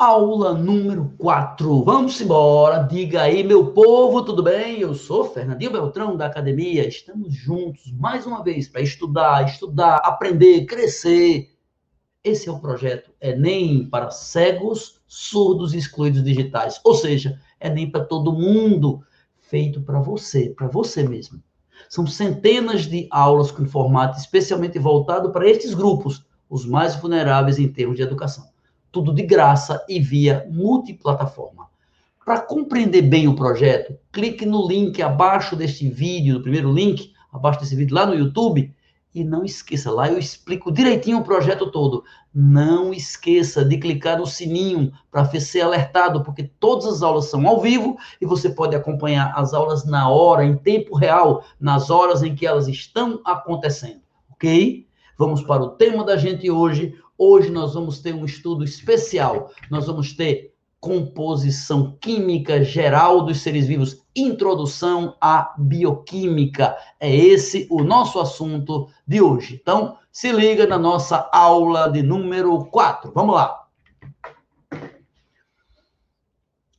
Aula número 4. Vamos embora. Diga aí, meu povo, tudo bem? Eu sou Fernandinho Beltrão da academia. Estamos juntos mais uma vez para estudar, estudar, aprender, crescer. Esse é o projeto Enem para cegos, surdos e excluídos digitais. Ou seja, Enem para todo mundo, feito para você, para você mesmo. São centenas de aulas com formato especialmente voltado para estes grupos, os mais vulneráveis em termos de educação tudo de graça e via multiplataforma. Para compreender bem o projeto, clique no link abaixo deste vídeo, no primeiro link, abaixo desse vídeo lá no YouTube, e não esqueça, lá eu explico direitinho o projeto todo. Não esqueça de clicar no sininho para ser alertado, porque todas as aulas são ao vivo e você pode acompanhar as aulas na hora, em tempo real, nas horas em que elas estão acontecendo, ok? Vamos para o tema da gente hoje, Hoje nós vamos ter um estudo especial. Nós vamos ter composição química geral dos seres vivos, introdução à bioquímica. É esse o nosso assunto de hoje. Então, se liga na nossa aula de número 4. Vamos lá.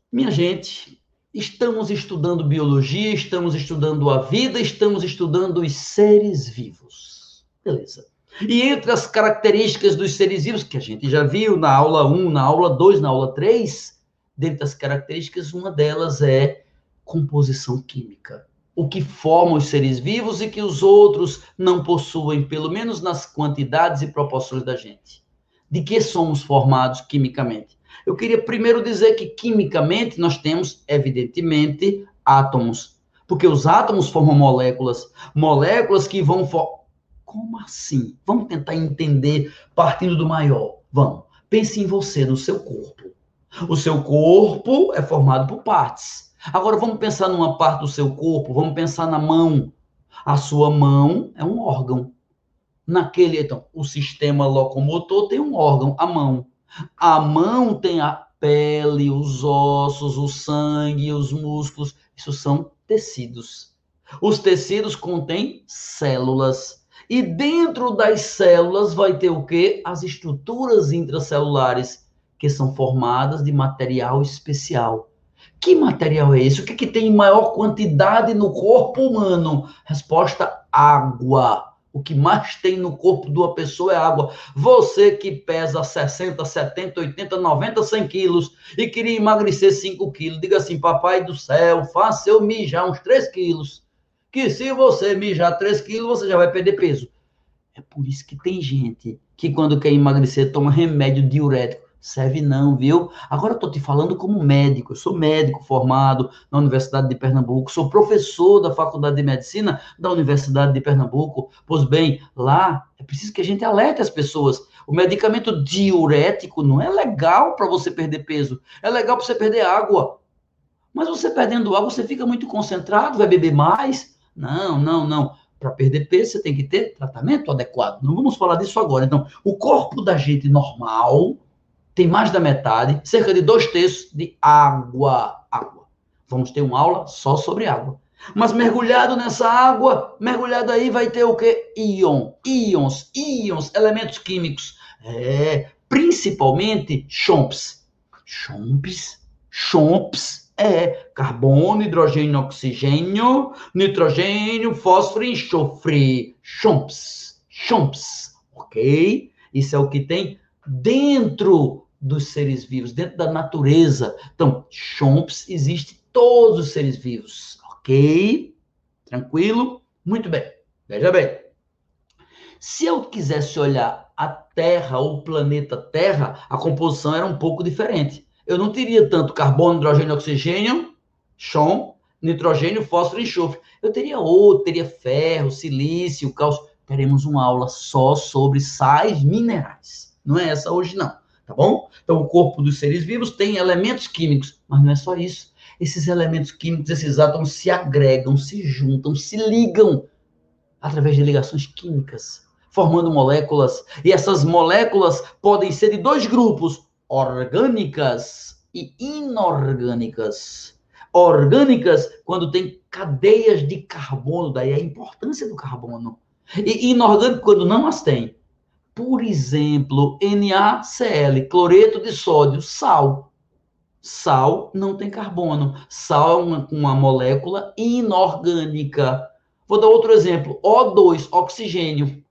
Minha gente, estamos estudando biologia, estamos estudando a vida, estamos estudando os seres vivos. Beleza. E entre as características dos seres vivos, que a gente já viu na aula 1, na aula 2, na aula 3, dentre as características, uma delas é composição química. O que forma os seres vivos e que os outros não possuem, pelo menos nas quantidades e proporções da gente. De que somos formados quimicamente? Eu queria primeiro dizer que quimicamente nós temos, evidentemente, átomos. Porque os átomos formam moléculas, moléculas que vão como assim? Vamos tentar entender partindo do maior. Vamos. Pense em você, no seu corpo. O seu corpo é formado por partes. Agora vamos pensar numa parte do seu corpo, vamos pensar na mão. A sua mão é um órgão. Naquele, então, o sistema locomotor tem um órgão, a mão. A mão tem a pele, os ossos, o sangue, os músculos. Isso são tecidos. Os tecidos contêm células. E dentro das células vai ter o quê? As estruturas intracelulares, que são formadas de material especial. Que material é esse? O que, que tem maior quantidade no corpo humano? Resposta: água. O que mais tem no corpo de uma pessoa é água. Você que pesa 60, 70, 80, 90, 100 quilos e queria emagrecer 5 quilos, diga assim: Papai do céu, faça eu mijar uns 3 quilos que se você mijar 3 quilos, você já vai perder peso. É por isso que tem gente que quando quer emagrecer toma remédio diurético. Serve não, viu? Agora eu tô te falando como médico. Eu sou médico formado na Universidade de Pernambuco, sou professor da Faculdade de Medicina da Universidade de Pernambuco. Pois bem, lá é preciso que a gente alerte as pessoas. O medicamento diurético não é legal para você perder peso, é legal para você perder água. Mas você perdendo água, você fica muito concentrado, vai beber mais, não, não, não. Para perder peso, você tem que ter tratamento adequado. Não vamos falar disso agora. Então, o corpo da gente normal tem mais da metade, cerca de dois terços de água. Água. Vamos ter uma aula só sobre água. Mas mergulhado nessa água, mergulhado aí vai ter o quê? Íon, íons, íons, elementos químicos. É, principalmente chomps. Chomps, chomps é carbono, hidrogênio, oxigênio, nitrogênio, fósforo e enxofre. Chomps, chomps, ok? Isso é o que tem dentro dos seres vivos, dentro da natureza. Então, chomps existe todos os seres vivos, ok? Tranquilo? Muito bem. Veja bem. Se eu quisesse olhar a Terra, o planeta Terra, a composição era um pouco diferente eu não teria tanto carbono, hidrogênio, oxigênio, chão, nitrogênio, fósforo e enxofre. Eu teria outro, teria ferro, silício, cálcio. Teremos uma aula só sobre sais minerais. Não é essa hoje, não. Tá bom? Então, o corpo dos seres vivos tem elementos químicos, mas não é só isso. Esses elementos químicos, esses átomos se agregam, se juntam, se ligam através de ligações químicas, formando moléculas. E essas moléculas podem ser de dois grupos, orgânicas e inorgânicas. Orgânicas, quando tem cadeias de carbono, daí a importância do carbono. E inorgânico, quando não as tem. Por exemplo, NaCl, cloreto de sódio, sal. Sal não tem carbono. Sal é uma, uma molécula inorgânica. Vou dar outro exemplo. O2, oxigênio,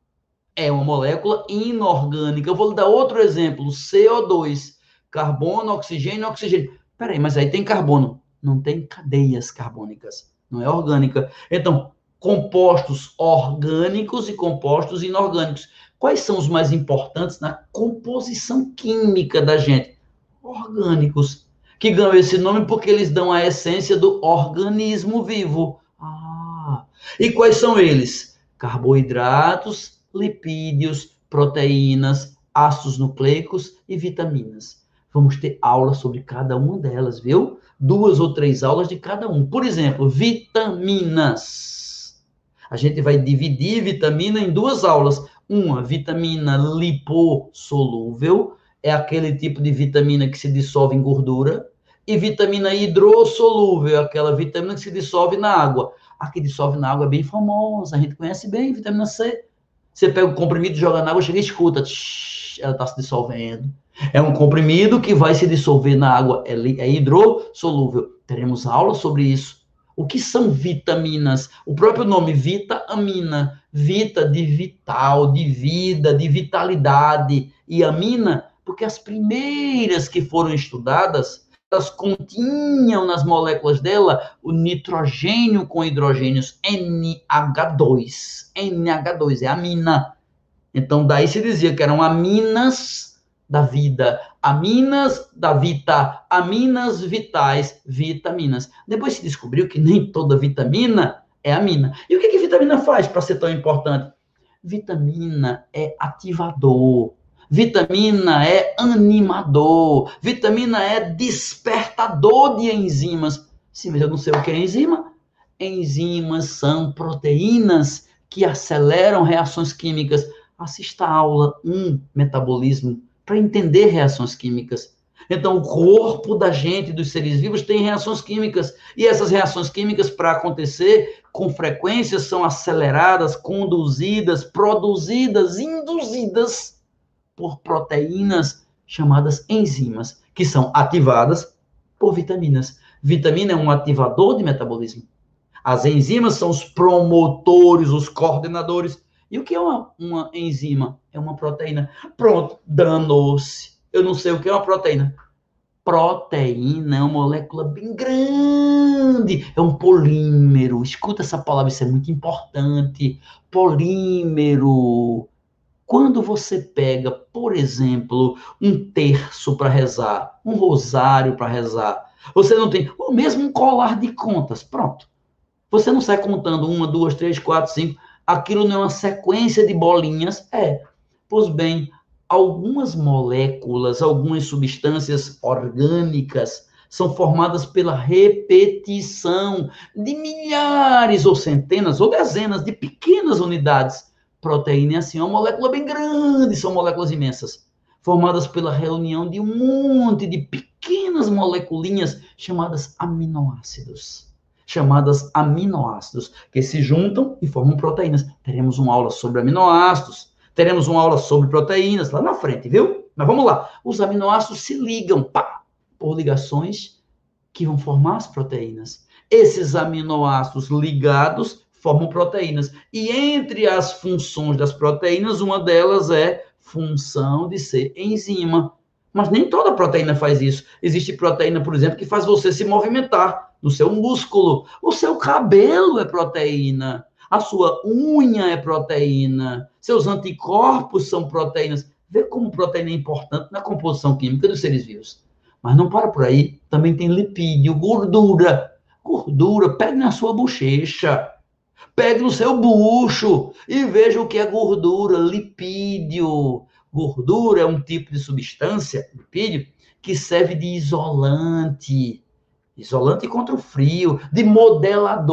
é uma molécula inorgânica. Eu vou dar outro exemplo. CO2, carbono, oxigênio, oxigênio. Peraí, mas aí tem carbono. Não tem cadeias carbônicas. Não é orgânica. Então, compostos orgânicos e compostos inorgânicos. Quais são os mais importantes na composição química da gente? Orgânicos, que ganham esse nome porque eles dão a essência do organismo vivo. Ah, e quais são eles? Carboidratos, lipídios, proteínas, ácidos nucleicos e vitaminas. Vamos ter aula sobre cada uma delas, viu? Duas ou três aulas de cada um. Por exemplo, vitaminas. A gente vai dividir vitamina em duas aulas. Uma, vitamina lipossolúvel, é aquele tipo de vitamina que se dissolve em gordura. E vitamina hidrossolúvel, é aquela vitamina que se dissolve na água. A que dissolve na água é bem famosa, a gente conhece bem, vitamina C. Você pega o comprimido, joga na água, chega e escuta, tsh, ela está se dissolvendo. É um comprimido que vai se dissolver na água, é, é hidrossolúvel. Teremos aula sobre isso. O que são vitaminas? O próprio nome vitamina, vita de vital, de vida, de vitalidade, e amina, porque as primeiras que foram estudadas, elas continham nas moléculas dela o nitrogênio com hidrogênios NH2. NH2 é amina. Então daí se dizia que eram aminas da vida, aminas da vita, aminas vitais, vitaminas. Depois se descobriu que nem toda vitamina é amina. E o que, que vitamina faz para ser tão importante? Vitamina é ativador. Vitamina é animador. Vitamina é despertador de enzimas. Sim, mas eu não sei o que é enzima. Enzimas são proteínas que aceleram reações químicas. Assista a aula 1, metabolismo para entender reações químicas. Então, o corpo da gente, dos seres vivos, tem reações químicas. E essas reações químicas, para acontecer, com frequência, são aceleradas, conduzidas, produzidas, induzidas por proteínas chamadas enzimas, que são ativadas por vitaminas. Vitamina é um ativador de metabolismo. As enzimas são os promotores, os coordenadores e o que é uma, uma enzima? É uma proteína. Pronto, danou-se. Eu não sei o que é uma proteína. Proteína é uma molécula bem grande, é um polímero. Escuta essa palavra, isso é muito importante. Polímero. Quando você pega, por exemplo, um terço para rezar, um rosário para rezar, você não tem, ou mesmo um colar de contas, pronto. Você não sai contando uma, duas, três, quatro, cinco aquilo não é uma sequência de bolinhas? É. Pois bem, algumas moléculas, algumas substâncias orgânicas são formadas pela repetição de milhares ou centenas ou dezenas de pequenas unidades. Proteína é assim, é uma molécula bem grande, são moléculas imensas, formadas pela reunião de um monte de pequenas moleculinhas chamadas aminoácidos chamadas aminoácidos, que se juntam e formam proteínas. Teremos uma aula sobre aminoácidos, teremos uma aula sobre proteínas lá na frente, viu? Mas vamos lá. Os aminoácidos se ligam pá, por ligações que vão formar as proteínas. Esses aminoácidos ligados formam proteínas. E entre as funções das proteínas, uma delas é função de ser enzima. Mas nem toda proteína faz isso. Existe proteína, por exemplo, que faz você se movimentar no seu músculo. O seu cabelo é proteína. A sua unha é proteína. Seus anticorpos são proteínas. Vê como proteína é importante na composição química dos seres vivos. Mas não para por aí. Também tem lipídio, gordura. Gordura, pegue na sua bochecha. Pegue no seu bucho e veja o que é gordura, lipídio. Gordura é um tipo de substância, lipídio, que serve de isolante Isolante contra o frio, de modelador,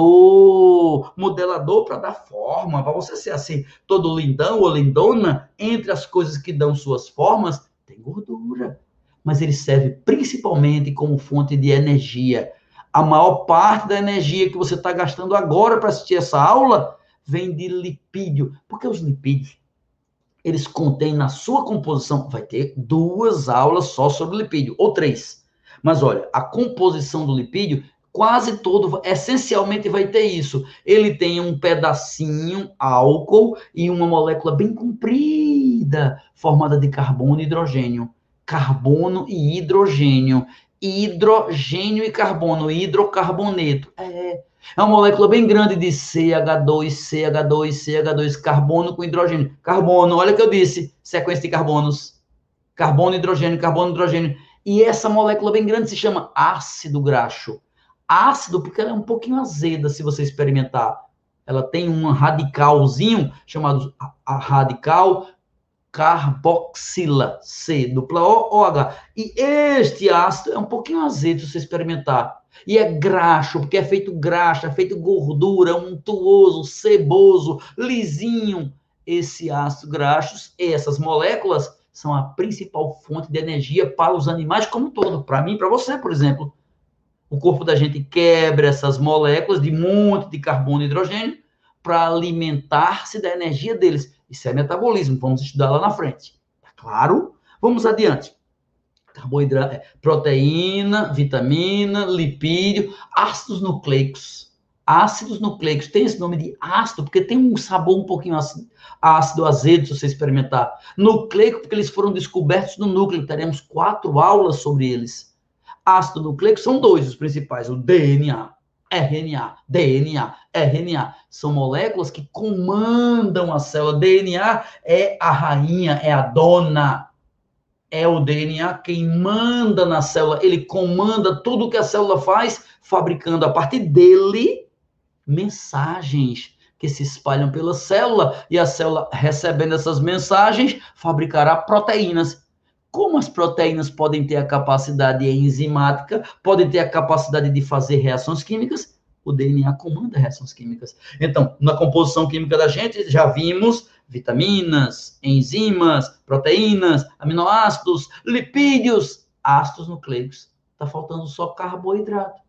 modelador para dar forma, para você ser assim, todo lindão ou lindona, entre as coisas que dão suas formas, tem gordura. Mas ele serve principalmente como fonte de energia. A maior parte da energia que você está gastando agora para assistir essa aula vem de lipídio, porque os lipídios eles contêm na sua composição, vai ter duas aulas só sobre lipídio, ou três. Mas olha, a composição do lipídio, quase todo, essencialmente vai ter isso. Ele tem um pedacinho álcool e uma molécula bem comprida, formada de carbono e hidrogênio. Carbono e hidrogênio. Hidrogênio e carbono, hidrocarboneto. É, é uma molécula bem grande de CH2, CH2, CH2, carbono com hidrogênio. Carbono, olha o que eu disse, sequência de carbonos. Carbono, hidrogênio, carbono, hidrogênio. E essa molécula bem grande se chama ácido graxo. Ácido porque ela é um pouquinho azeda se você experimentar. Ela tem um radicalzinho chamado radical carboxila, C, dupla O, OH. E este ácido é um pouquinho azedo se você experimentar. E é graxo, porque é feito graxa, é feito gordura, untuoso, ceboso, lisinho. Esse ácido graxo, essas moléculas, são a principal fonte de energia para os animais como um todo. Para mim, para você, por exemplo. O corpo da gente quebra essas moléculas de monte de carbono e hidrogênio para alimentar-se da energia deles. Isso é metabolismo, vamos estudar lá na frente. Tá claro? Vamos adiante carboidrato, é, proteína, vitamina, lipídio, ácidos nucleicos. Ácidos nucleicos, tem esse nome de ácido, porque tem um sabor um pouquinho ácido, ácido azedo, se você experimentar. Nucleico, porque eles foram descobertos no núcleo, teremos quatro aulas sobre eles. Ácido nucleico são dois os principais, o DNA, RNA, DNA, RNA. São moléculas que comandam a célula. DNA é a rainha, é a dona é o DNA quem manda na célula, ele comanda tudo que a célula faz, fabricando a partir dele mensagens que se espalham pela célula e a célula recebendo essas mensagens fabricará proteínas. Como as proteínas podem ter a capacidade enzimática, podem ter a capacidade de fazer reações químicas, o DNA comanda reações químicas. Então, na composição química da gente, já vimos vitaminas, enzimas, proteínas, aminoácidos, lipídios, ácidos nucleicos. Está faltando só carboidrato.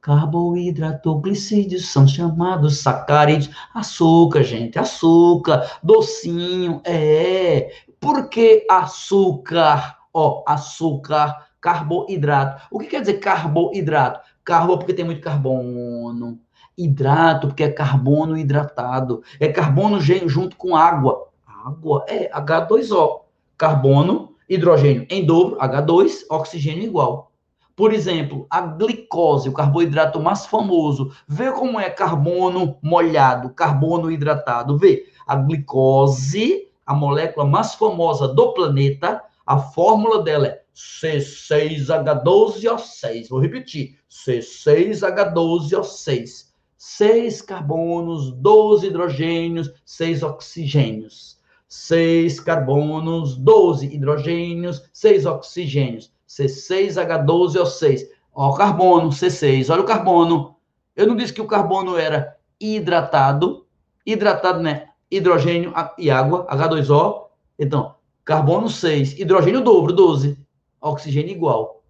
Carboidrato, glicídios são chamados sacarídeos. Açúcar, gente, açúcar, docinho, é. Por que açúcar? Ó, açúcar, carboidrato. O que quer dizer carboidrato? Carbo porque tem muito carbono. Hidrato, porque é carbono hidratado. É carbono junto com água. Água é H2O. Carbono, hidrogênio em dobro, H2, oxigênio igual. Por exemplo, a glicose, o carboidrato mais famoso. Vê como é carbono molhado, carbono hidratado. Vê, a glicose, a molécula mais famosa do planeta, a fórmula dela é C6H12O6. Vou repetir, C6H12O6 seis carbonos, 12 hidrogênios, seis oxigênios. Seis carbonos, 12 hidrogênios, seis oxigênios. C6H12O6. Ó, o carbono, C6. Olha o carbono. Eu não disse que o carbono era hidratado. Hidratado, né? Hidrogênio e água, H2O. Então, carbono 6, hidrogênio dobro, 12. Oxigênio igual.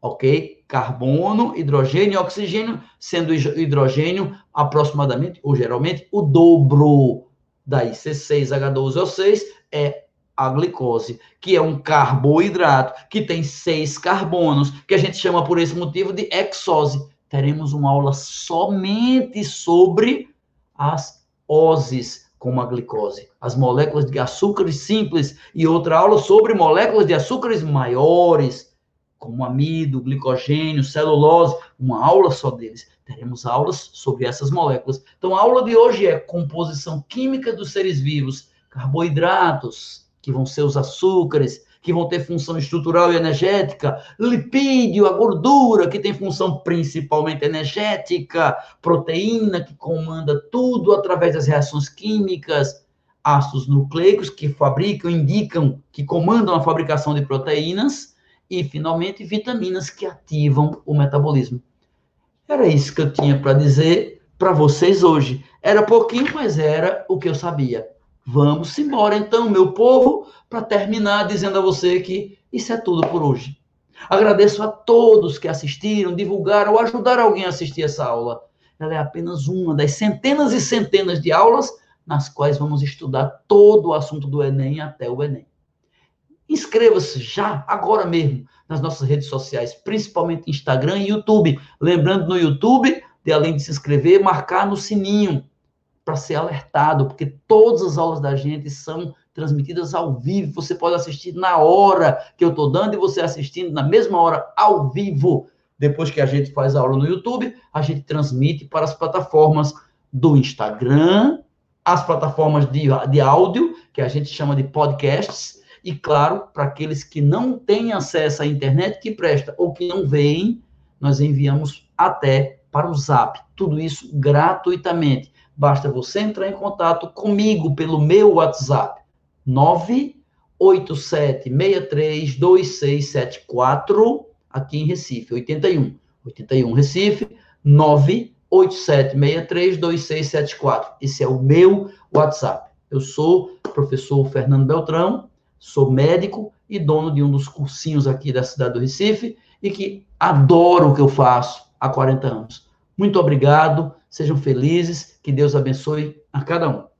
Ok? carbono, hidrogênio e oxigênio, sendo hidrogênio aproximadamente, ou geralmente, o dobro. Daí, C6H12O6 é a glicose, que é um carboidrato que tem seis carbonos, que a gente chama por esse motivo de exose. Teremos uma aula somente sobre as oses, como a glicose, as moléculas de açúcares simples, e outra aula sobre moléculas de açúcares maiores, como amido, glicogênio, celulose, uma aula só deles. Teremos aulas sobre essas moléculas. Então, a aula de hoje é composição química dos seres vivos, carboidratos, que vão ser os açúcares, que vão ter função estrutural e energética, lipídio, a gordura, que tem função principalmente energética, proteína, que comanda tudo através das reações químicas, ácidos nucleicos, que fabricam, indicam, que comandam a fabricação de proteínas, e, finalmente, vitaminas que ativam o metabolismo. Era isso que eu tinha para dizer para vocês hoje. Era pouquinho, mas era o que eu sabia. Vamos embora, então, meu povo, para terminar dizendo a você que isso é tudo por hoje. Agradeço a todos que assistiram, divulgaram ou ajudaram alguém a assistir essa aula. Ela é apenas uma das centenas e centenas de aulas nas quais vamos estudar todo o assunto do Enem até o Enem. Inscreva-se já, agora mesmo, nas nossas redes sociais, principalmente Instagram e YouTube. Lembrando no YouTube, de além de se inscrever, marcar no sininho para ser alertado, porque todas as aulas da gente são transmitidas ao vivo. Você pode assistir na hora que eu estou dando e você assistindo na mesma hora ao vivo. Depois que a gente faz a aula no YouTube, a gente transmite para as plataformas do Instagram, as plataformas de, de áudio, que a gente chama de podcasts, e, claro, para aqueles que não têm acesso à internet, que presta ou que não veem, nós enviamos até para o Zap. Tudo isso gratuitamente. Basta você entrar em contato comigo pelo meu WhatsApp, 987632674, aqui em Recife, 81. 81 Recife, 987632674. Esse é o meu WhatsApp. Eu sou o professor Fernando Beltrão, sou médico e dono de um dos cursinhos aqui da cidade do Recife e que adoro o que eu faço há 40 anos. Muito obrigado, sejam felizes, que Deus abençoe a cada um.